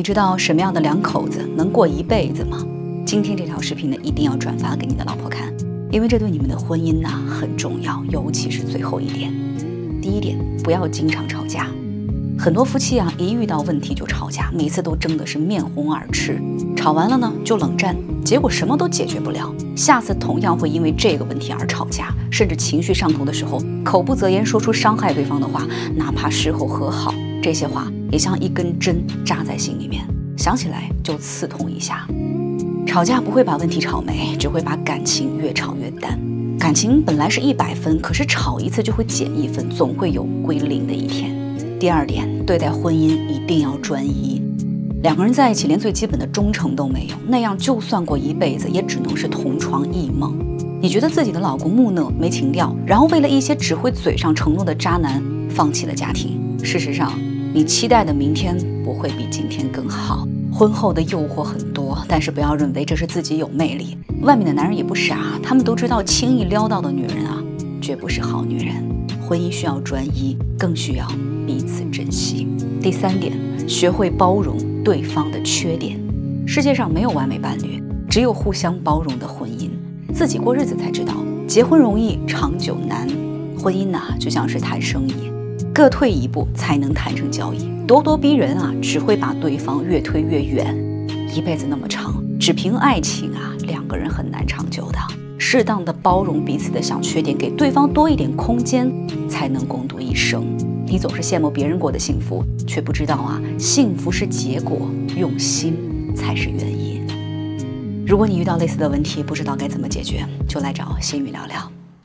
你知道什么样的两口子能过一辈子吗？今天这条视频呢，一定要转发给你的老婆看，因为这对你们的婚姻呢很重要，尤其是最后一点。第一点，不要经常吵架。很多夫妻啊，一遇到问题就吵架，每次都争的是面红耳赤，吵完了呢就冷战，结果什么都解决不了，下次同样会因为这个问题而吵架，甚至情绪上头的时候，口不择言说出伤害对方的话，哪怕事后和好，这些话也像一根针扎在心里面，想起来就刺痛一下。吵架不会把问题吵没，只会把感情越吵越淡。感情本来是一百分，可是吵一次就会减一分，总会有归零的一天。第二点，对待婚姻一定要专一。两个人在一起，连最基本的忠诚都没有，那样就算过一辈子，也只能是同床异梦。你觉得自己的老公木讷没情调，然后为了一些只会嘴上承诺的渣男，放弃了家庭。事实上，你期待的明天不会比今天更好。婚后的诱惑很多，但是不要认为这是自己有魅力。外面的男人也不傻，他们都知道轻易撩到的女人啊，绝不是好女人。婚姻需要专一，更需要。彼此珍惜。第三点，学会包容对方的缺点。世界上没有完美伴侣，只有互相包容的婚姻。自己过日子才知道，结婚容易，长久难。婚姻呐，就像是谈生意，各退一步才能谈成交易。咄咄逼人啊，只会把对方越推越远。一辈子那么长，只凭爱情啊，两个人很难长久的。适当的包容彼此的小缺点，给对方多一点空间，才能共度一生。你总是羡慕别人过的幸福，却不知道啊，幸福是结果，用心才是原因。如果你遇到类似的问题，不知道该怎么解决，就来找心雨聊聊。